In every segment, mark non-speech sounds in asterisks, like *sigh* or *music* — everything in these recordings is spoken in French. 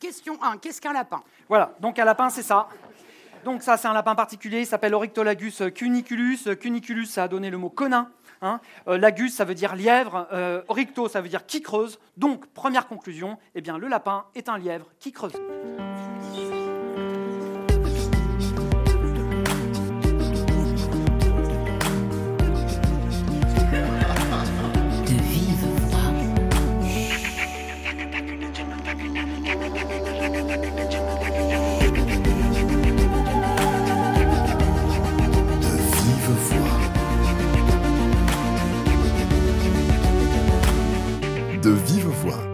Question 1, qu'est-ce qu'un lapin? Voilà, donc un lapin, c'est ça. Donc ça, c'est un lapin particulier, il s'appelle Oryctolagus cuniculus. Cuniculus, ça a donné le mot conin. Hein. Euh, lagus, ça veut dire lièvre. Euh, Orycto, ça veut dire qui creuse. Donc, première conclusion, eh bien, le lapin est un lièvre qui creuse.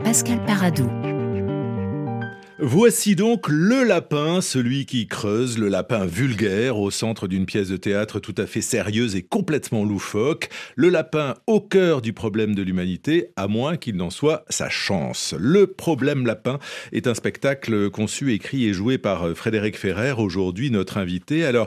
Pascal Paradou. Voici donc le lapin, celui qui creuse, le lapin vulgaire au centre d'une pièce de théâtre tout à fait sérieuse et complètement loufoque, le lapin au cœur du problème de l'humanité, à moins qu'il n'en soit sa chance. Le problème lapin est un spectacle conçu, écrit et joué par Frédéric Ferrer, aujourd'hui notre invité. Alors,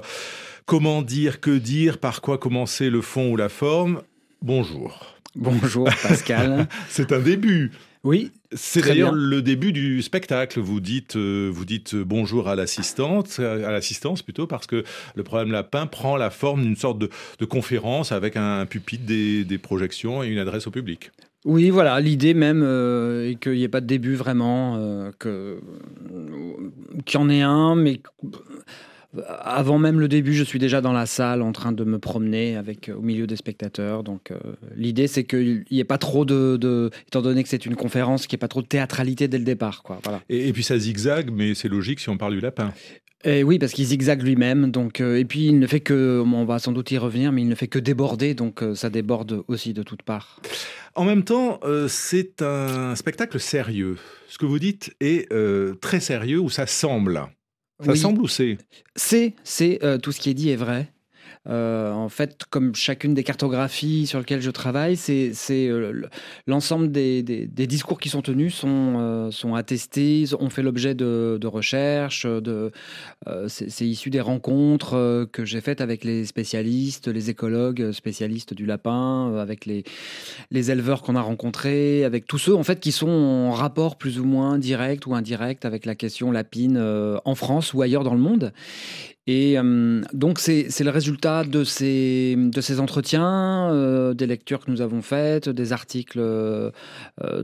comment dire, que dire, par quoi commencer le fond ou la forme? Bonjour. Bonjour Pascal. *laughs* C'est un début. Oui. C'est d'ailleurs le début du spectacle. Vous dites, euh, vous dites bonjour à l'assistante, à l'assistance plutôt, parce que le problème lapin prend la forme d'une sorte de, conférence avec un, pupitre, des, projections et une adresse au public. Oui, voilà, l'idée même euh, est qu'il n'y ait pas de début vraiment, euh, que qu'il y en ait un, mais avant même le début, je suis déjà dans la salle en train de me promener avec au milieu des spectateurs. Donc euh, l'idée, c'est qu'il n'y ait pas trop de, étant donné que c'est une conférence, qu'il n'y ait pas trop de théâtralité dès le départ. Quoi. Voilà. Et, puis ça zigzague, mais c'est logique si on parle du lapin. Et oui, parce qu'il zigzague lui-même. Donc, euh, et puis il ne fait que, on va sans doute y revenir, mais il ne fait que déborder, donc euh, ça déborde aussi de toutes parts. En même temps, c'est un spectacle sérieux. Ce que vous dites est très sérieux, ou ça semble. Ça semble ou c'est? C'est, c'est euh, tout ce qui est dit est vrai. Euh, en fait, comme chacune des cartographies sur lesquelles je travaille, c'est euh, l'ensemble des, discours qui sont tenus sont, euh, attestés, ont fait l'objet de, recherches. C'est issu des rencontres que j'ai faites avec les spécialistes, les écologues spécialistes du lapin, avec les, les éleveurs qu'on a rencontrés, avec tous ceux en fait qui sont en rapport plus ou moins direct ou indirect avec la question lapine en France ou ailleurs dans le monde. Et euh, donc, c'est le résultat de ces, de ces entretiens, euh, des lectures que nous avons faites, des articles euh,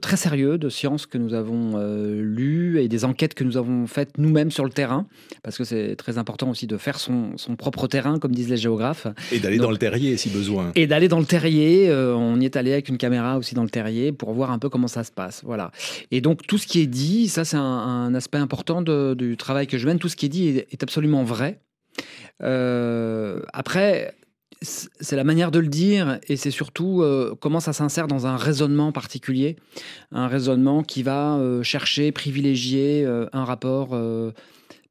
très sérieux de sciences que nous avons lus et des enquêtes que nous avons faites nous-mêmes sur le terrain, parce que c'est très important aussi de faire son, son, propre terrain, comme disent les géographes. Et d'aller dans le terrier si besoin. Et d'aller dans le terrier. on y est allé avec une caméra aussi dans le terrier pour voir un peu comment ça se passe. Voilà. Et donc, tout ce qui est dit, ça, c'est un, aspect important du travail que je mène. Tout ce qui est dit est absolument vrai. Euh, après, c'est la manière de le dire et c'est surtout euh, comment ça s'insère dans un raisonnement particulier, un raisonnement qui va euh, chercher, privilégier un rapport,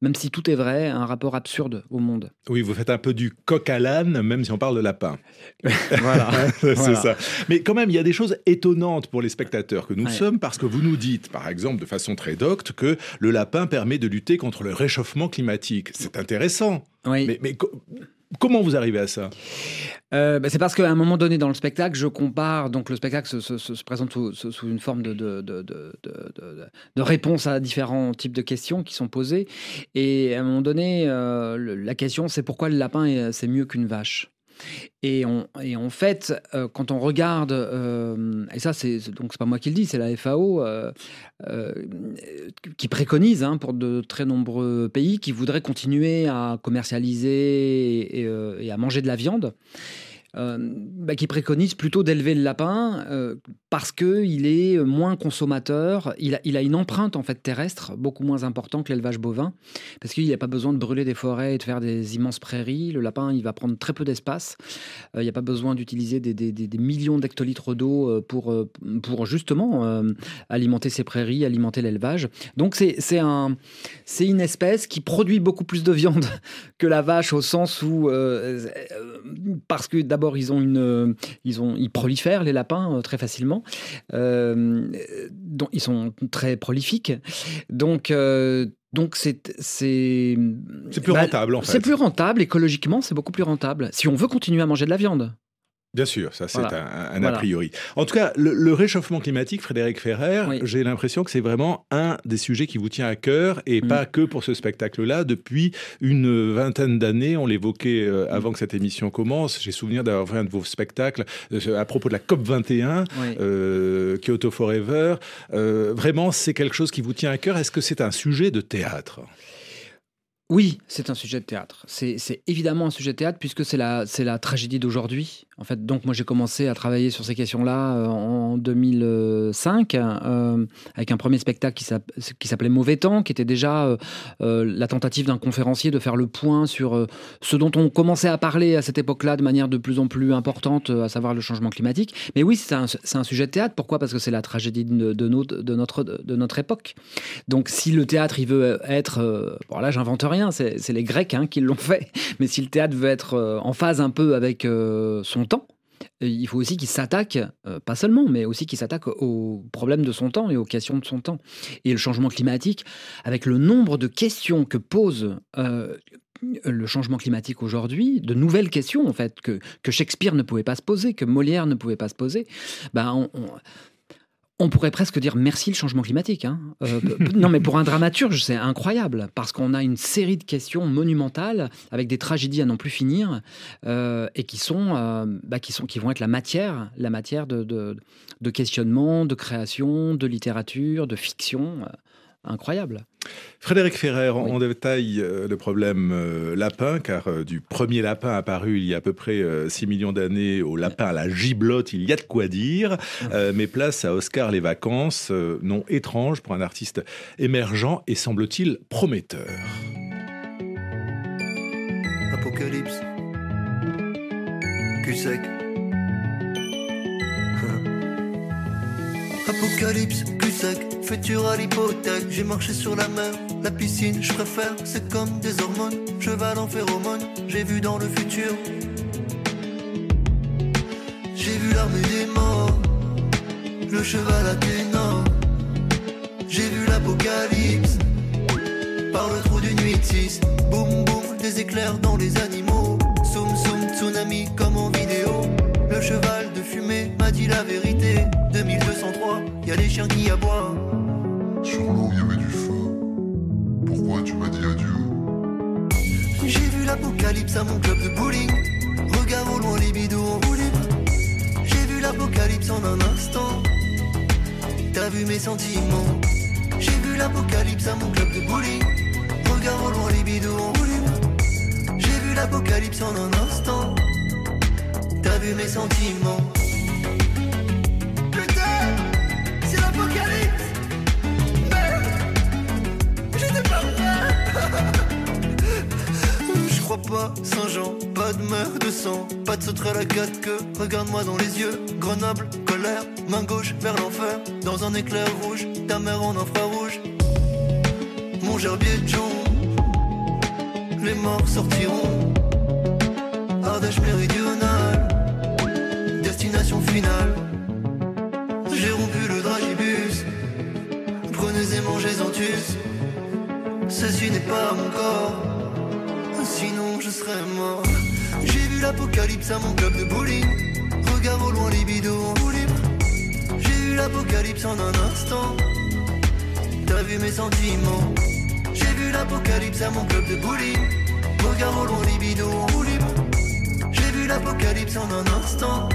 même si tout est vrai, un rapport absurde au monde. Oui, vous faites un peu du coq à l'âne, même si on parle de lapin. *laughs* voilà. *laughs* c'est ça. Mais quand même, il y a des choses étonnantes pour les spectateurs que nous sommes, parce que vous nous dites, par exemple, de façon très docte, que le lapin permet de lutter contre le réchauffement climatique. C'est intéressant. Mais, comment vous arrivez à ça? Euh, bah, C'est parce qu'à un moment donné dans le spectacle, je compare, donc le spectacle se, présente sous, une forme de, de, réponse à différents types de questions qui sont posées. Et à un moment donné, euh, la question c'est pourquoi le lapin c'est mieux qu'une vache? Et, en fait, euh, quand on regarde, euh, et ça, c'est donc c'est pas moi qui le dis, c'est la FAO euh, qui préconise hein, pour de très nombreux pays qui voudraient continuer à commercialiser et à manger de la viande. Euh, bah, qui préconise plutôt d'élever le lapin euh, parce qu'il est moins consommateur, il a, une empreinte en fait terrestre beaucoup moins importante que l'élevage bovin, parce qu'il n'y a pas besoin de brûler des forêts et de faire des immenses prairies. Le lapin, il va prendre très peu d'espace. Euh, il n'y a pas besoin d'utiliser des, des, millions d'hectolitres d'eau pour, pour justement alimenter ces prairies, alimenter l'élevage. Donc c'est un, une espèce qui produit beaucoup plus de viande *laughs* que la vache au sens où, parce que d'abord, ils ont une, euh, ils ont, ils prolifèrent les lapins euh, très facilement. Euh, donc ils sont très prolifiques. Donc donc c'est c'est plus bah, rentable en fait. C'est plus rentable écologiquement, c'est beaucoup plus rentable si on veut continuer à manger de la viande. Bien sûr, ça c'est un, a priori. En tout cas, le, réchauffement climatique, Frédéric Ferrer, j'ai l'impression que c'est vraiment un des sujets qui vous tient à cœur et mm. pas que pour ce spectacle-là. Depuis une vingtaine d'années, on l'évoquait euh, avant que cette émission commence, j'ai souvenir d'avoir vu un de vos spectacles euh, à propos de la COP 21, euh, Kyoto Forever. vraiment, c'est quelque chose qui vous tient à cœur. Est-ce que c'est un sujet de théâtre? Oui, c'est un sujet de théâtre. C'est évidemment un sujet de théâtre puisque c'est la, la tragédie d'aujourd'hui. En fait, donc moi j'ai commencé à travailler sur ces questions-là euh, en 2005 euh, avec un premier spectacle qui s'appelait Mauvais temps, qui était déjà euh, la tentative d'un conférencier de faire le point sur ce dont on commençait à parler à cette époque-là de manière de plus en plus importante, à savoir le changement climatique. Mais oui, c'est un, sujet de théâtre. Pourquoi? Parce que c'est la tragédie de, notre, de, notre, de notre époque. Donc si le théâtre il veut être, bon là j'invente rien c'est les Grecs hein, qui l'ont *laughs* fait. Mais si le théâtre veut être en phase un peu avec son il faut aussi qu'il s'attaque, pas seulement, mais aussi qu'il s'attaque aux problèmes de son temps et aux questions de son temps. Et le changement climatique, avec le nombre de questions que pose le changement climatique aujourd'hui, de nouvelles questions en fait que, Shakespeare ne pouvait pas se poser, que Molière ne pouvait pas se poser, ben on pourrait presque dire merci le changement climatique. Hein. Euh, non, mais pour un dramaturge, c'est incroyable parce qu'on a une série de questions monumentales avec des tragédies à n'en plus finir euh, et qui sont, euh, bah, qui sont, qui vont être la matière, la matière de, de questionnement, de création, de littérature, de fiction incroyable. Frédéric Ferrer, on détaille euh, le problème euh, lapin, car euh, du premier lapin apparu il y a à peu près 6 millions d'années au lapin à la giblotte, il y a de quoi dire. mais place à Oscar les vacances, nom étrange pour un artiste émergent et semble-t-il prometteur. Apocalypse. Cul Apocalypse, cul sec, futur à l'hypothèque. J'ai marché sur la mer, la piscine, je préfère. C'est comme des hormones, cheval en phéromone. J'ai vu dans le futur. J'ai vu l'armée des morts, le cheval athénant. J'ai vu l'apocalypse, par le trou d'une nuit 6. Boum boum, des éclairs dans les animaux. Soum soum, tsunami comme en vidéo. Le cheval de fumée m'a dit la vérité. 2203, y a les chiens qui aboient. Sur l'eau, il y avait du feu. Pourquoi tu m'as dit adieu? J'ai vu l'apocalypse à mon club de bowling. Regarde au loin les bidous en roue J'ai vu l'apocalypse en un instant. T'as vu mes sentiments? J'ai vu l'apocalypse à mon club de bowling. Regarde au loin les bidous en roue J'ai vu l'apocalypse en un instant. Mes sentiments. *laughs* Je crois pas, Saint-Jean, pas de mer de sang, pas de sauterelle à quatre queues. Regarde-moi dans les yeux, Grenoble, colère, main gauche vers l'enfer. Dans un éclair rouge, ta mère en infrarouge. Mon gerbier de les morts sortiront. Ardèche méridionale, J'ai rompu le dragibus, prenez et mangez en tus. Ceci n'est pas mon corps, sinon je serais mort. J'ai vu l'apocalypse à mon club de bowling. Regarde au loin les bidons en. J'ai vu l'apocalypse en un instant. T'as vu mes sentiments. J'ai vu l'apocalypse à mon club de bowling. Regarde au loin les bidons en. J'ai vu l'apocalypse en un instant.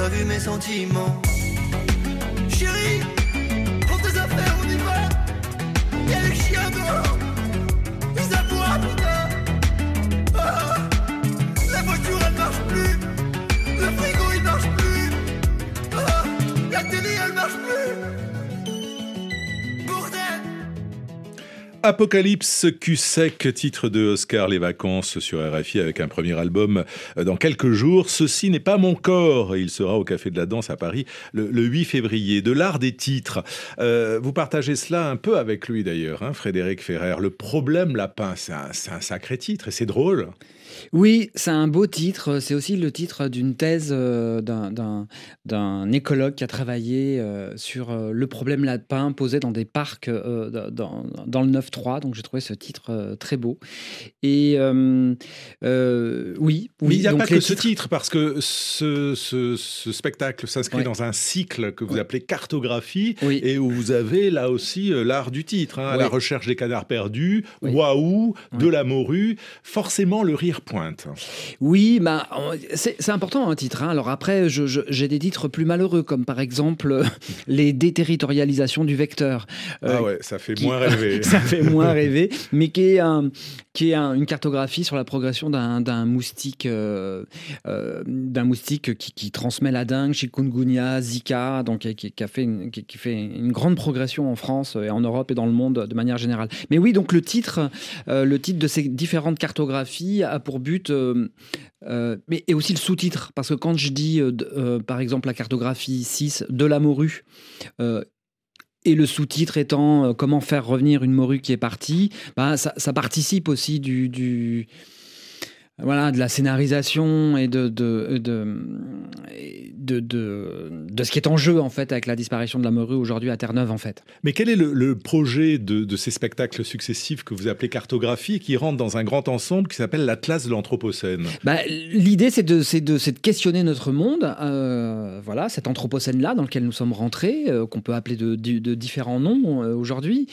T'as vu mes sentiments. Chérie, Apocalypse Q sec, titre de Oscar Les Vacances sur RFI avec un premier album euh, dans quelques jours. Ceci n'est pas mon corps. Il sera au Café de la Danse à Paris le, 8 février. De l'art des titres. Euh, vous partagez cela un peu avec lui d'ailleurs, hein, Frédéric Ferrer. Le problème lapin, c'est un sacré titre et c'est drôle. Oui, c'est un beau titre. C'est aussi le titre d'une thèse euh, d'un écologue qui a travaillé euh, sur euh, le problème lapin posé dans des parcs dans, le 9 Lièvre 3, donc j'ai trouvé ce titre très beau. Et oui, oui. Mais il n'y a donc pas que ce titre, parce que ce, ce- ce spectacle s'inscrit Ouais. dans un cycle que vous appelez cartographie, Oui. et où vous avez là aussi l'art du titre, hein, la recherche des canards perdus, waouh, de la morue, forcément le rire pointe. Oui, bah, c'est important un titre. hein. Alors après, j'ai des titres plus malheureux, comme par exemple euh, les déterritorialisations du vecteur. Euh, ah ouais, ça fait qui- moins rêver. *laughs* ça fait moins *laughs* rêver, mais qui est, un- qui est un- une cartographie sur la progression d'un moustique, euh, euh, d'un moustique qui, qui transmet la dengue, chikungunya, Zika, donc qui, qui a fait une, qui, qui fait une grande progression en France et en Europe et dans le monde de manière générale. Mais oui, donc le titre, le titre de ces différentes cartographies a pour but euh, euh, mais et aussi le sous-titre, parce que quand je dis, euh, par exemple, la cartographie 6 de la morue, et le sous-titre étant comment faire revenir une morue qui est partie, bah, ça, participe aussi du- voilà, de la scénarisation et de, de, de, et de, de- ce qui est en jeu en fait avec la disparition de la morue aujourd'hui à Terre-Neuve en fait. Mais quel est le, le projet de, ces spectacles successifs que vous appelez cartographie, qui rentrent dans un grand ensemble qui s'appelle l'Atlas de l'Anthropocène? Bah, L'idée, c'est de, c'est de, questionner notre monde, euh, voilà, cet anthropocène-là dans lequel nous sommes rentrés, euh, qu'on peut appeler de, différents noms euh, aujourd'hui,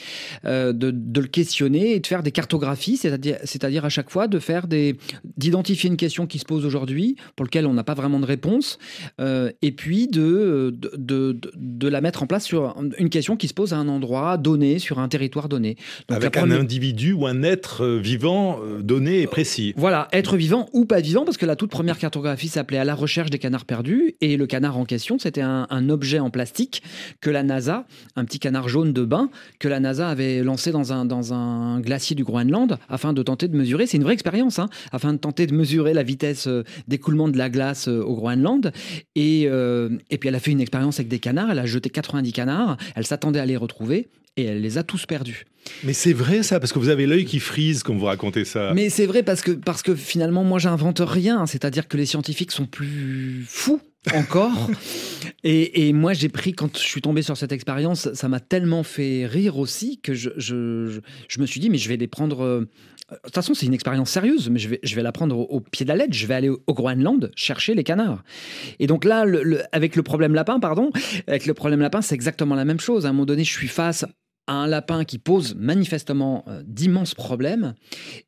de, de le questionner et de faire des cartographies, c'est-à-dire, c'est-à-dire à chaque fois de faire des, d'identifier une question qui se pose aujourd'hui, pour laquelle on n'a pas vraiment de réponse, euh, et puis de, de, de, de la mettre en place sur une question qui se pose à un endroit donné, sur un territoire donné. Donc, Avec un individu ou un être euh, vivant euh, donné et précis. voilà, être vivant ou pas vivant, parce que la toute première cartographie s'appelait À la recherche des canards perdus, et le canard en question, c'était un, un objet en plastique que la NASA, un petit canard jaune de bain, que la NASA avait lancé dans un, dans un glacier du Groenland, afin de tenter de mesurer, c'est une vraie expérience, hein, afin de tenter de mesurer la vitesse euh, d'écoulement de la glace euh, au Groenland. Et, euh, et puis elle a fait une expérience avec des canards, elle a jeté 90 canards, elle s'attendait à les retrouver, et elle les a tous perdus. Mais c'est vrai ça, parce que vous avez l'œil qui frise quand vous racontez ça. Mais c'est vrai parce que, parce que finalement, moi, j'invente rien. C'est-à-dire que les scientifiques sont plus fous encore. *laughs* et, et moi, j'ai pris, quand je suis tombé sur cette expérience, ça m'a tellement fait rire aussi que je, je, je, je me suis dit, mais je vais les prendre. Euh, De toute façon, c'est une expérience sérieuse, mais je vais, je vais la prendre au, pied de la lettre. Je vais aller au, Groenland chercher les canards. Et donc là, avec le problème lapin, pardon, avec le problème lapin, c'est exactement la même chose. À un moment donné, je suis face à un lapin qui pose manifestement euh, d'immenses problèmes.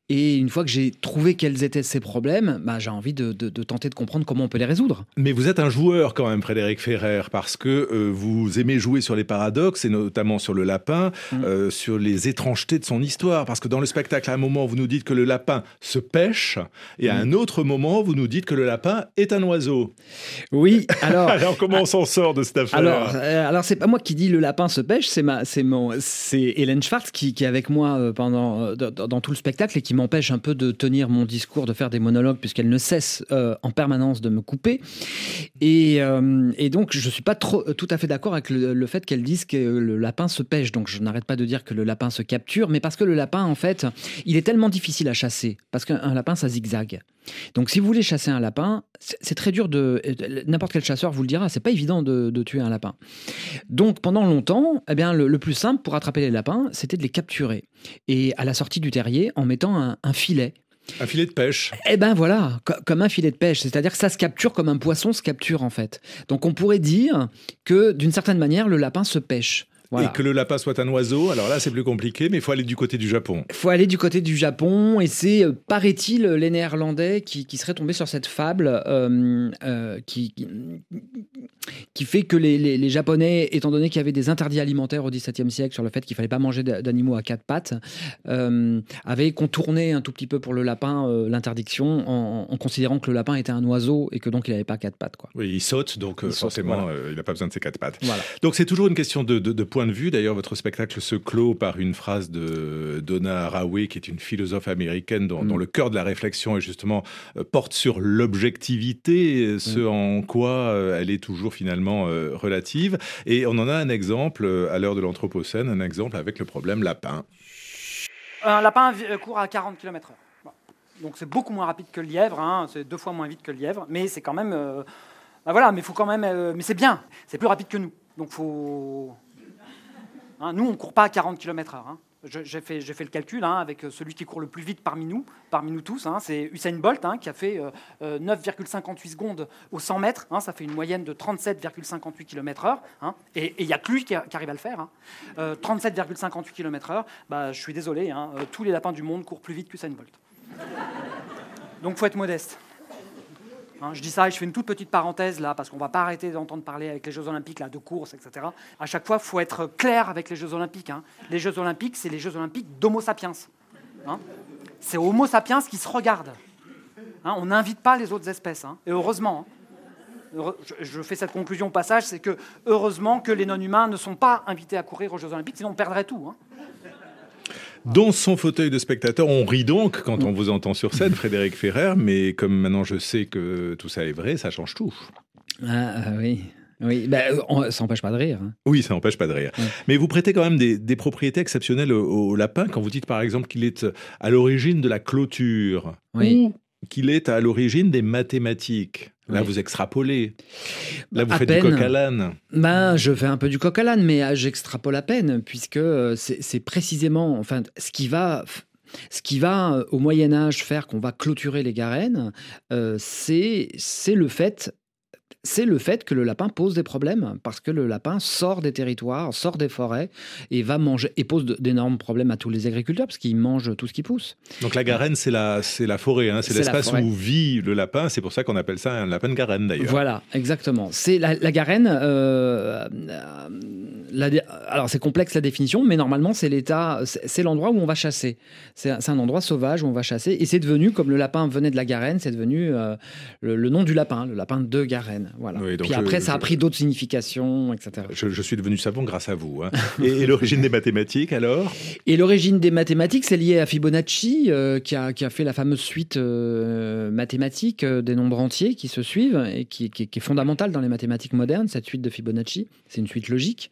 Et une fois que j'ai trouvé quels étaient ces problèmes, bah, j'ai envie de, de- de tenter de comprendre comment on peut les résoudre. Mais vous êtes un joueur quand même, Frédéric Ferrer, parce que euh, vous aimez jouer sur les paradoxes, et notamment sur le lapin, Mm. euh, sur les étrangetés de son histoire. Parce que dans le spectacle, à un moment, vous nous dites que le lapin se pêche, et à Mm. un autre moment, vous nous dites que le lapin est un oiseau. Oui, alors... *laughs* Alors comment on s'en sort de cette affaire? Alors, euh, alors c'est pas moi qui dis le lapin se pêche, c'est ma, c'est mon, c'est Hélène Schwartz qui, est avec moi euh, pendant euh, dans, tout le spectacle et qui m'empêche un peu de tenir mon discours, de faire des monologues puisqu'elle ne cesse euh, en permanence de me couper. Et, donc je suis pas tout à fait d'accord avec le, le fait qu'elle dise que le lapin se pêche. Donc je n'arrête pas de dire que le lapin se capture, mais parce que le lapin en fait, il est tellement difficile à chasser parce qu'un lapin ça zigzague. Donc, si vous voulez chasser un lapin, c'est très dur de. N'importe quel chasseur vous le dira, c'est pas évident de, de tuer un lapin. Donc, pendant longtemps, eh bien, le, le plus simple pour attraper les lapins, c'était de les capturer. Et à la sortie du terrier, en mettant un, un filet. Un filet de pêche. Eh ben voilà, co- comme un filet de pêche, c'est-à-dire que ça se capture comme un poisson se capture en fait. Donc on pourrait dire que d'une certaine manière, le lapin se pêche. Voilà. Et que le lapin soit un oiseau, alors là c'est plus compliqué, mais il faut aller du côté du Japon. Il faut aller du côté du Japon et c'est, euh, paraît-il, les Néerlandais qui, qui seraient tombés sur cette fable euh, euh, qui, qui, fait que les, les- les Japonais, étant donné qu'il y avait des interdits alimentaires au XVIIe siècle sur le fait qu'il fallait pas manger d'a- d'animaux à quatre pattes, euh, avaient contourné un tout petit peu pour le lapin l'interdiction en, en considérant que le lapin était un oiseau et que donc il n'avait pas quatre pattes. Quoi. Oui, il saute, donc saute, forcément, voilà. il n'a pas besoin de ses quatre pattes. Voilà. Donc c'est toujours une question de, de- de point de vue. D'ailleurs, votre spectacle se clôt par une phrase de Donna Haraway, qui est une philosophe américaine dont, Mm. dont le cœur de la réflexion est justement euh, porte sur l'objectivité, euh, ce Mm. en quoi euh, elle est toujours finalement euh, relative. Et on en a un exemple à l'heure de l'Anthropocène, un exemple avec le problème lapin. Un lapin court à 40 km/h. Donc c'est beaucoup moins rapide que le lièvre, hein, c'est deux fois moins vite que le lièvre, mais c'est quand même. euh, bah voilà, mais faut quand même. euh, mais c'est bien, c'est plus rapide que nous. Donc faut. Hein, nous, on ne court pas à 40 km/h. hein. J'ai fait, le calcul hein, avec celui qui court le plus vite parmi nous, parmi nous tous. c'est Usain Bolt qui a fait euh, euh, 9,58 secondes au 100 mètres. ça fait une moyenne de 37,58 km/h. et il n'y a que lui qui, arrive à le faire. hein. Euh, 37,58 km/h. Bah, je suis désolé, euh, tous les lapins du monde courent plus vite qu'Usain Bolt. Donc, faut être modeste. Hein, je dis ça et je fais une toute petite parenthèse là, parce qu'on va pas arrêter d'entendre parler avec les Jeux Olympiques là, de course, etc. À chaque fois, il faut être clair avec les Jeux Olympiques. hein. Les Jeux Olympiques, c'est les Jeux Olympiques d'Homo sapiens. hein. C'est Homo sapiens qui se regarde. On n'invite pas les autres espèces, et heureusement. je, je fais cette conclusion au passage, c'est que heureusement que les non-humains ne sont pas invités à courir aux Jeux Olympiques, sinon on perdrait tout. Dans son fauteuil de spectateur, on rit donc quand on vous entend sur scène, Frédéric Ferrer, mais comme maintenant je sais que tout ça est vrai, ça change tout. Ah, ah, oui. Oui, bah, on- ça n'empêche pas de rire. hein. Oui, ça n'empêche pas de rire. Ouais. Mais vous prêtez quand même des, des propriétés exceptionnelles au, au lapin quand vous dites par exemple qu'il est à l'origine de la clôture Oui. ou qu'il est à l'origine des mathématiques. Là, Oui. vous extrapolez. Là, vous À faites peine. du coq à l'âne. Ben, je fais un peu du coq à l'âne, mais euh, j'extrapole à peine, puisque euh, c'est précisément enfin, ce qui va. Ce qui va euh, au Moyen Âge faire qu'on va clôturer les garennes, euh, c'est c'est le fait c'est le fait que le lapin pose des problèmes parce que le lapin sort des territoires, sort des forêts et va manger et pose d'énormes problèmes à tous les agriculteurs parce qu'il mange tout ce qui pousse. Donc la garenne, c'est la, c'est la forêt, hein, c'est l'espace où vit le lapin. C'est pour ça qu'on appelle ça un lapin de garenne d'ailleurs. Voilà, exactement. C'est la, la garenne. euh, euh, la alors c'est complexe la définition, mais normalement c'est l'état, c'est l'endroit où on va chasser. C'est un endroit sauvage où on va chasser, et c'est devenu comme le lapin venait de la garenne, c'est devenu euh, le, le nom du lapin, le lapin de garenne. Voilà. Oui, Puis je- après ça a pris d'autres significations, etc. Je, je suis devenu savant grâce à vous. hein. Et, et l'origine des mathématiques alors? Et l'origine des mathématiques, c'est lié à Fibonacci, euh, qui, a, qui a fait la fameuse suite euh, mathématique des nombres entiers qui se suivent et qui, qui- qui est fondamentale dans les mathématiques modernes, cette suite de Fibonacci. C'est une suite logique.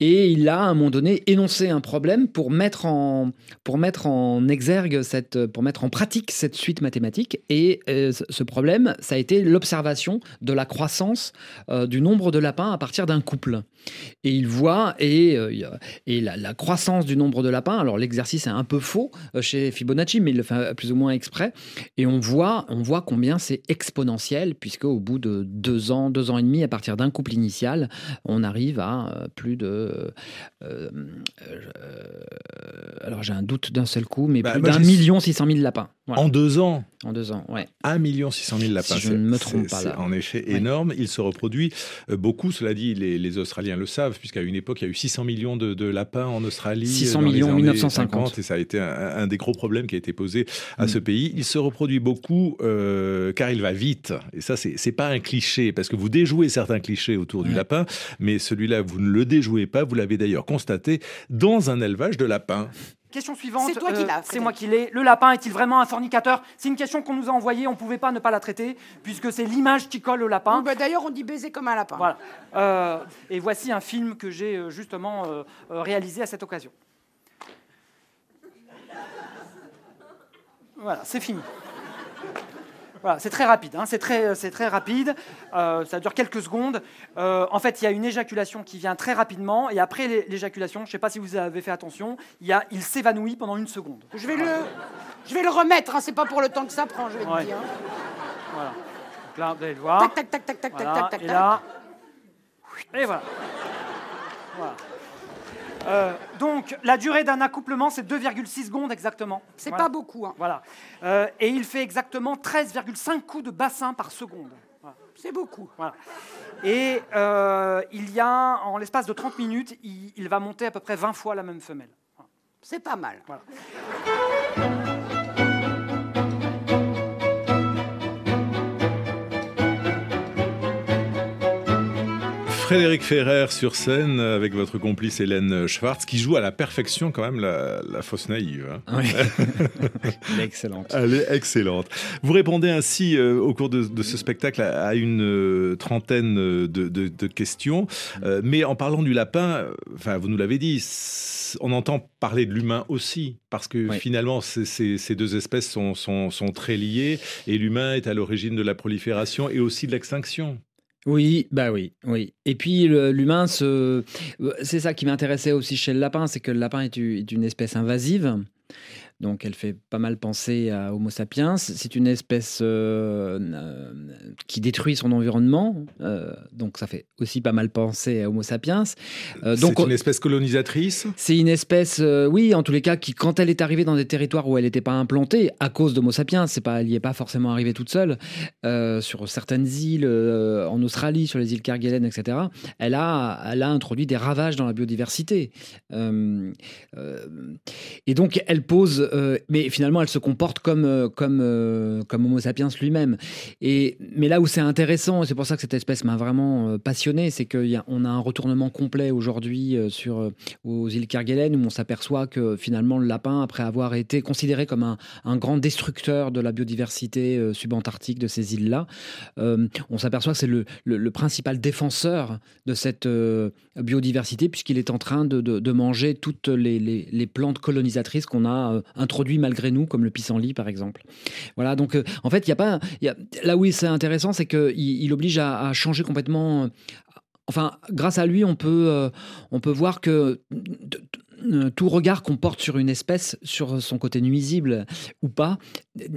Et il a, à un moment donné, énoncé un problème pour mettre en, pour mettre en exergue, cette, pour mettre en pratique cette suite mathématique. Et euh, ce- problème, ça a été l'observation de la croissance euh, du nombre de lapins à partir d'un couple. Et il voit, et, euh, et la, la croissance du nombre de lapins, alors l'exercice est un peu faux chez Fibonacci, mais il le fait plus ou moins exprès, et on voit, on voit combien c'est exponentiel, puisque au bout de deux ans, deux ans et demi, à partir d'un couple initial, on arrive à plus de... euh, euh, alors j'ai un doute d'un seul coup, mais Bah, plus d'un million six cent mille lapins. Voilà, En deux ans, en deux ans, ouais. 1 600 000 lapins. Si je ne me trompe pas, C'est là. en effet Ouais. énorme. Il se reproduit euh, beaucoup. Cela dit, les, les Australiens le savent, puisqu'à une époque, il y a eu 600 millions de, de lapins en Australie. 600 dans les millions en années 1950. 50, et ça a été un, un des gros problèmes qui a été posé à Mm. ce pays. Il se reproduit beaucoup euh, car il va vite. Et ça, c'est pas un cliché, parce que vous déjouez certains clichés autour du lapin, mais celui-là, vous ne le déjouez pas. Vous l'avez d'ailleurs constaté dans un élevage de lapins. Question suivante. C'est toi qui l'as, C'est moi qui l'ai. Le lapin est-il vraiment un fornicateur? C'est une question qu'on nous a envoyée. On ne pouvait pas ne pas la traiter, puisque c'est l'image qui colle au lapin. Bah, D'ailleurs, on dit baiser comme un lapin. Voilà. Euh, et voici un film que j'ai euh, justement euh, euh, réalisé à cette occasion. Voilà, c'est fini. Voilà, c'est très rapide, hein, c'est très, très rapide, euh, ça dure quelques secondes. Euh, en fait, il y a une éjaculation qui vient très rapidement, et après l'é- l'éjaculation, je ne sais pas si vous avez fait attention, il, y a, il s'évanouit pendant une seconde. Je vais le, je vais le remettre. Hein, c'est pas pour le temps que ça prend. Je vais Ouais. te dire. Voilà. Donc là, vous allez le voir. Tac tac tac tac tac Voilà, tac tac et là, et voilà. Voilà. Euh, donc, la durée d'un accouplement, c'est 2,6 secondes exactement. C'est Voilà. pas beaucoup. Hein. Voilà. Euh, et il fait exactement 13,5 coups de bassin par seconde. Voilà. C'est beaucoup. Voilà. Et euh, il y a, en l'espace de 30 minutes, il, il va monter à peu près 20 fois la même femelle. C'est pas mal. Voilà. Frédéric Ferrer sur scène avec votre complice Hélène Schwartz qui joue à la perfection quand même la, la fausse naïve. hein. Oui. *laughs* Elle est excellente. Elle est excellente. Vous répondez ainsi euh, au cours de, de ce spectacle à, à une euh, trentaine de, de- de questions, Euh, mais en parlant du lapin, enfin vous nous l'avez dit, on entend parler de l'humain aussi, parce que Oui. finalement ces, deux espèces sont, sont- sont très liées, et l'humain est à l'origine de la prolifération et aussi de l'extinction. Oui, bah oui, oui. Et puis l'humain, c'est ça qui m'intéressait aussi chez le lapin, c'est que le lapin est une espèce invasive. Donc elle fait pas mal penser à Homo sapiens. C'est une espèce euh, euh, qui détruit son environnement. euh, donc ça fait aussi pas mal penser à Homo sapiens. Euh, donc c'est une espèce colonisatrice. c'est une espèce, oui, en tous les cas, qui, quand elle est arrivée dans des territoires où elle n'était pas implantée, à cause d'Homo sapiens, c'est pas, elle n'y est pas forcément arrivée toute seule, sur certaines îles, en Australie, sur les îles Kerguelen, etc., elle a, elle a introduit des ravages dans la biodiversité. Et donc, elle pose, euh, mais finalement, elle se comporte comme, euh, comme, euh, comme Homo sapiens lui-même. Et, mais là où c'est intéressant, et c'est pour ça que cette espèce m'a vraiment passionné, c'est qu'on a un retournement complet aujourd'hui sur, aux îles Kerguelen où on s'aperçoit que finalement le lapin, après avoir été considéré comme un, un grand destructeur de la biodiversité subantarctique de ces îles-là, on s'aperçoit que c'est le, le- principal défenseur de cette biodiversité puisqu'il est en train de, de- manger toutes les- les plantes colonisatrices qu'on a introduites malgré nous, comme le pissenlit par exemple. Voilà, donc euh, en fait, il y a pas, y a, là où c'est intéressant, c'est qu'il il oblige à, changer complètement. euh, Enfin, grâce à lui, on peut, euh, on peut voir que tout regard qu'on porte sur une espèce, sur son côté nuisible ou pas,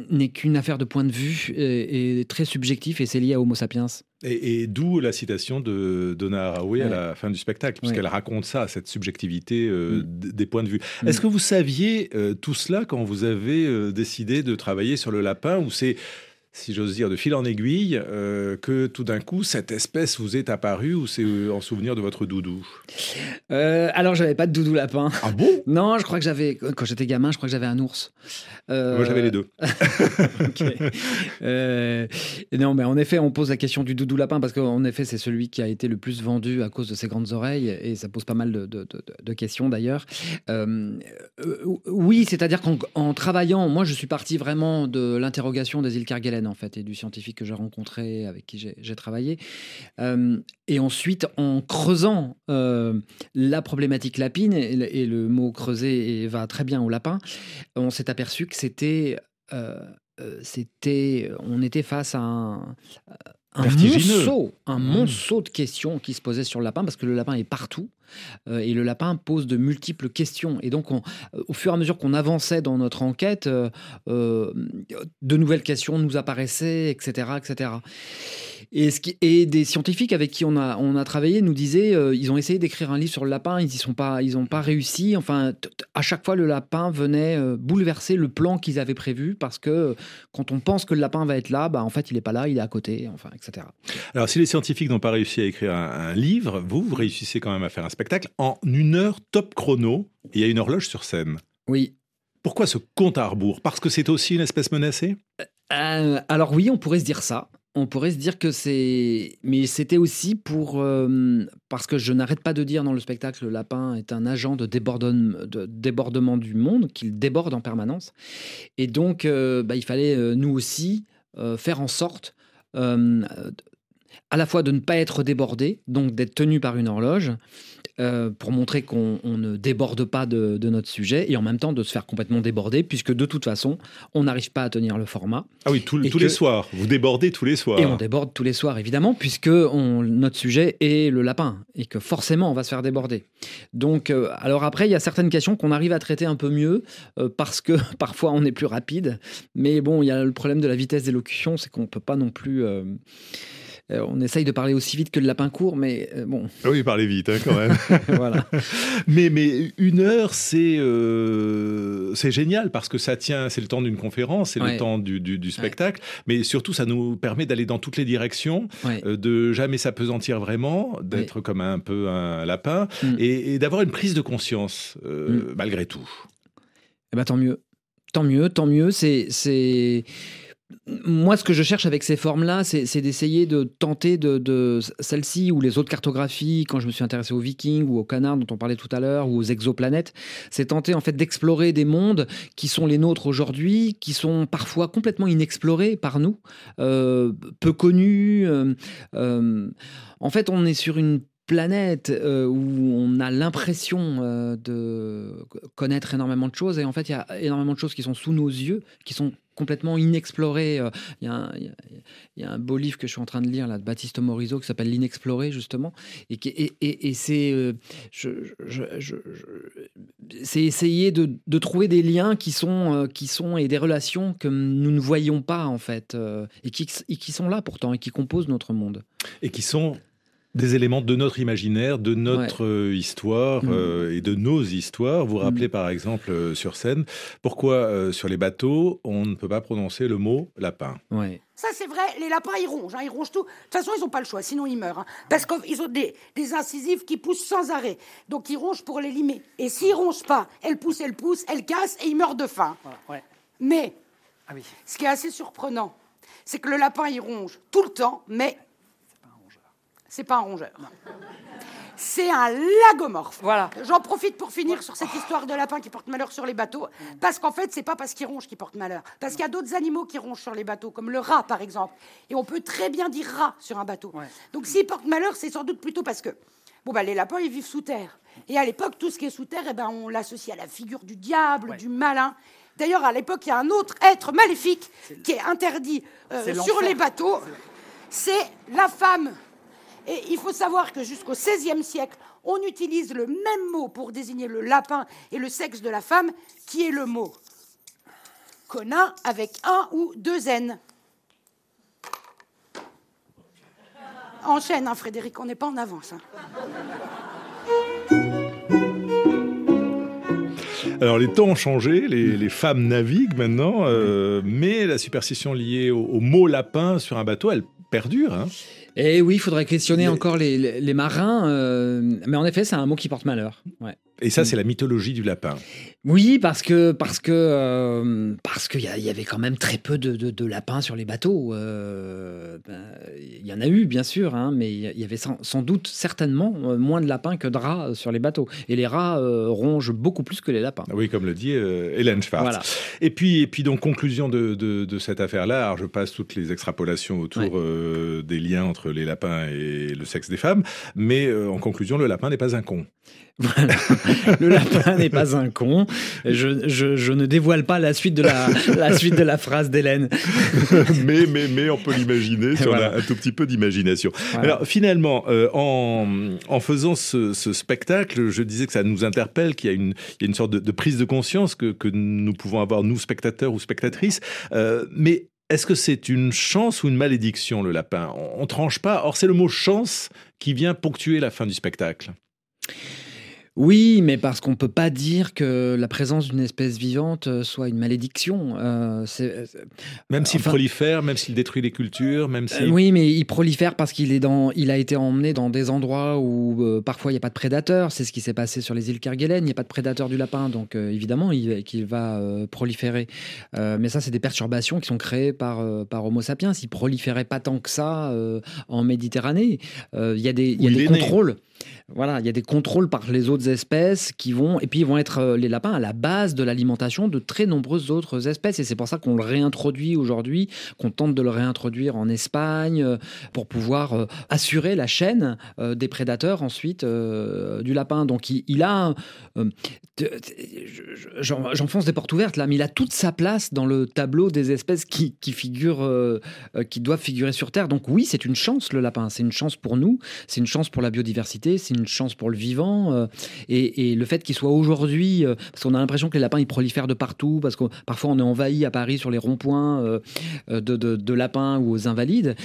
n'est qu'une affaire de point de vue et, et très subjectif et c'est lié à Homo sapiens. Et, et d'où la citation de Donna Haraway à la fin du spectacle, puisqu'elle raconte ça, cette subjectivité euh, Mm. des points de vue. Mm. Est-ce que vous saviez euh, tout cela quand vous avez euh, décidé de travailler sur le lapin, ou c'est, si j'ose dire, de fil en aiguille, euh, que tout d'un coup, cette espèce vous est apparue, ou c'est euh, en souvenir de votre doudou? Euh, alors, j'avais pas de doudou lapin. Ah bon? Non, je crois que j'avais, quand j'étais gamin, je crois que j'avais un ours. Euh, Moi, j'avais les deux. *laughs* Non, mais en effet, on pose la question du doudou lapin parce qu'en effet, c'est celui qui a été le plus vendu à cause de ses grandes oreilles et ça pose pas mal de, de- de- de questions d'ailleurs. Oui, c'est-à-dire qu'en en travaillant, moi, je suis parti vraiment de l'interrogation des îles Kerguelen en fait et du scientifique que j'ai rencontré, avec qui j'ai travaillé. Euh, et ensuite, en creusant euh, la problématique lapine, et le, mot creuser va très bien au lapin, on s'est aperçu que c'était. euh, c'était, on était face à un, un monceau, un monceau de questions qui se posaient sur le lapin parce que le lapin est partout euh, et le lapin pose de multiples questions. Et donc, on- euh, au fur et à mesure qu'on avançait dans notre enquête, euh, euh, de nouvelles questions nous apparaissaient, etc., etc. Et, ce qui, et des scientifiques avec qui on a, on a travaillé nous disaient, euh, ils ont essayé d'écrire un livre sur le lapin, ils n'y sont pas, ils n'ont pas réussi. Enfin, à chaque fois, le lapin venait euh, bouleverser le plan qu'ils avaient prévu parce que euh, quand on pense que le lapin va être là, bah, en fait, il n'est pas là, il est à côté, enfin, etc. Alors, si les scientifiques n'ont pas réussi à écrire un, un livre, vous, vous réussissez quand même à faire un spectacle en une heure top chrono, et il y a une horloge sur scène. Oui. Pourquoi ce compte à rebours? Parce que c'est aussi une espèce menacée? Euh, alors oui, on pourrait se dire ça. On pourrait se dire que c'est... Mais c'était aussi pour... euh, parce que je n'arrête pas de dire dans le spectacle, le lapin est un agent de, débordement du monde, qu'il déborde en permanence. Et donc, euh, bah, il fallait, euh, nous aussi, faire en sorte... à la fois de ne pas être débordé, donc d'être tenu par une horloge, euh, pour montrer qu'on on ne déborde pas de, de notre sujet, et en même temps de se faire complètement déborder, puisque de toute façon, on n'arrive pas à tenir le format. Ah oui, tout- tous que- les soirs. Vous débordez tous les soirs. Et on déborde tous les soirs, évidemment, puisque on- notre sujet est le lapin, et que forcément, on va se faire déborder. Donc, euh, alors après, il y a certaines questions qu'on arrive à traiter un peu mieux, euh, parce que *laughs* parfois on est plus rapide. Mais bon, il y a le problème de la vitesse d'élocution, c'est qu'on ne peut pas non plus... euh, on essaye de parler aussi vite que le lapin court, mais euh, bon, Ah oui, parlez vite hein, quand même. *laughs* voilà. mais, mais une heure, c'est euh, c'est génial parce que ça tient, c'est le temps d'une conférence, c'est Ouais. le temps du, du- du spectacle, mais surtout ça nous permet d'aller dans toutes les directions, Ouais. euh, de jamais s'apesantir vraiment, d'être comme un peu un lapin Mm. et, et d'avoir une prise de conscience euh, malgré tout. Eh ben, tant mieux. Tant mieux, tant mieux. C'est, c'est... Moi, ce que je cherche avec ces formes-là, c'est, d'essayer de tenter de, de celle-ci ou les autres cartographies, quand je me suis intéressé aux Vikings ou aux canards dont on parlait tout à l'heure, ou aux exoplanètes, c'est tenter en fait d'explorer des mondes qui sont les nôtres aujourd'hui, qui sont parfois complètement inexplorés par nous, euh, peu connus. euh, euh, en fait, on est sur une planète euh, où on a l'impression euh, de connaître énormément de choses et en fait il y a énormément de choses qui sont sous nos yeux, qui sont complètement inexplorées. Euh, Il y, il y il y a un beau livre que je suis en train de lire là, de Baptiste Morisot qui s'appelle L'inexploré justement et, et, et- c'est euh, c'est essayer de, de trouver des liens qui sont, euh, qui sont et des relations que nous ne voyons pas en fait euh, et, qui, et qui sont là pourtant et qui composent notre monde. Et qui sont des éléments de notre imaginaire, de notre euh, histoire Mm. euh, et de nos histoires. Vous rappelez par exemple euh, sur scène pourquoi euh, sur les bateaux on ne peut pas prononcer le mot lapin? Ouais. Ça, c'est vrai, les lapins, ils rongent, hein, ils rongent tout. De toute façon, ils n'ont pas le choix, sinon ils meurent. hein. parce qu'ils ont des, des incisives qui poussent sans arrêt. Donc, ils rongent pour les limer. Et s'ils rongent pas, elles poussent, elles poussent, elles cassent et ils meurent de faim. Ouais. Mais, Ah oui. ce qui est assez surprenant, c'est que le lapin, il ronge tout le temps, mais c'est pas un rongeur. C'est un lagomorphe. Voilà. J'en profite pour finir sur cette histoire de lapin qui porte malheur sur les bateaux, parce qu'en fait, c'est pas parce qu'il ronge qu'il porte malheur, parce qu'il y a d'autres animaux qui rongent sur les bateaux, comme le rat par exemple, et on peut très bien dire rat sur un bateau. Ouais. Donc s'il porte malheur, c'est sans doute plutôt parce que bon bah les lapins ils vivent sous terre, et à l'époque tout ce qui est sous terre, eh ben on l'associe à la figure du diable, Ouais. du malin. D'ailleurs, à l'époque, il y a un autre être maléfique qui est interdit euh, sur les bateaux. C'est la femme. Et il faut savoir que jusqu'au XVIe siècle, on utilise le même mot pour désigner le lapin et le sexe de la femme, qui est le mot conin avec un ou deux N. Enchaîne, hein, Frédéric, on n'est pas en avance. hein. Alors les temps ont changé, les, femmes naviguent maintenant, euh, mais la superstition liée au, au mot lapin sur un bateau, elle perdure. hein. Et oui, il faudrait questionner Mais- encore les, les- les marins, euh, mais en effet, c'est un mot qui porte malheur. Ouais. Et ça, c'est la mythologie du lapin. Oui, parce que parce que euh, parce qu'il y, y avait quand même très peu de, de- de lapins sur les bateaux. Euh, ben, Il y en a eu, bien sûr, hein, mais il y avait sans, sans doute certainement euh, moins de lapins que de rats sur les bateaux. Et les rats euh, rongent beaucoup plus que les lapins. Oui, comme le dit Hélène Schwartz. Voilà. Et puis, et puis donc conclusion de, de- cette affaire-là. Alors, je passe toutes les extrapolations autour Ouais. des liens entre les lapins et le sexe des femmes, mais en conclusion, le lapin n'est pas un con. Voilà. *laughs* Le lapin n'est pas un con. Je, je- je ne dévoile pas la suite de la, la suite de la phrase d'Hélène. *laughs* mais, mais, mais on peut l'imaginer si on a un tout petit peu d'imagination. Voilà. Alors finalement, euh, en, en faisant ce, ce spectacle, je disais que ça nous interpelle, qu'il y a une, il y a une sorte de, de prise de conscience que, que nous pouvons avoir, nous, spectateurs ou spectatrices. Euh, mais est-ce que c'est une chance ou une malédiction, le lapin? On ne tranche pas. Or, c'est le mot chance qui vient ponctuer la fin du spectacle. Oui, mais parce qu'on peut pas dire que la présence d'une espèce vivante euh, soit une malédiction. Euh, c'est- c'est- Même s'il Enfin- prolifère, même s'il détruit les cultures, même Euh, s'il... oui, mais il prolifère parce qu'il est dans, il a été emmené dans des endroits où euh, parfois il n'y a pas de prédateurs. C'est ce qui s'est passé sur les îles Kerguelen. Il n'y a pas de prédateur du lapin, donc euh, évidemment il, qu'il va euh, proliférer. Euh, mais ça, c'est des perturbations qui sont créées par euh, par Homo sapiens. Il proliférait pas tant que ça euh, en Méditerranée. Euh, Il y a des, y a né. contrôles. Voilà, il y a des contrôles par les autres espèces qui vont, et puis ils vont être euh, les lapins à la base de l'alimentation de très nombreuses autres espèces. Et c'est pour ça qu'on le réintroduit aujourd'hui, qu'on tente de le réintroduire en Espagne euh, pour pouvoir euh, assurer la chaîne des prédateurs ensuite du lapin. Donc il, a, j'enfonce des portes ouvertes là, mais il a toute sa place dans le tableau des espèces qui, figurent, qui doivent figurer sur Terre. Donc oui, c'est une chance le lapin, c'est une chance pour nous, c'est une chance pour la biodiversité, c'est une chance pour le vivant. Et, le fait qu'il soit aujourd'hui, euh, parce qu'on a l'impression que les lapins ils prolifèrent de partout, parce que parfois on est envahi à Paris sur les ronds-points euh, euh, de, de- de lapins ou aux invalides.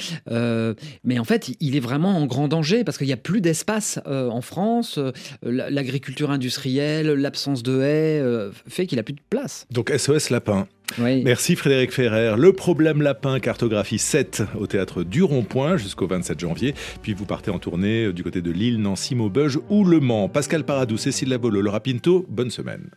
Mais en fait, il est vraiment en grand danger parce qu'il n'y a plus d'espace en France. La- L'agriculture industrielle, l'absence de haies fait qu'il a plus de place. Donc SOS lapin. Merci Frédéric Ferrer. Le problème lapin, cartographie 7 au théâtre du Rond-Point jusqu'au 27 janvier. Puis vous partez en tournée du côté de Lille, Nancy, Maubeuge ou Le Mans. Pascal Paradou, Cécile Labolo, Laura Pinto, bonne semaine.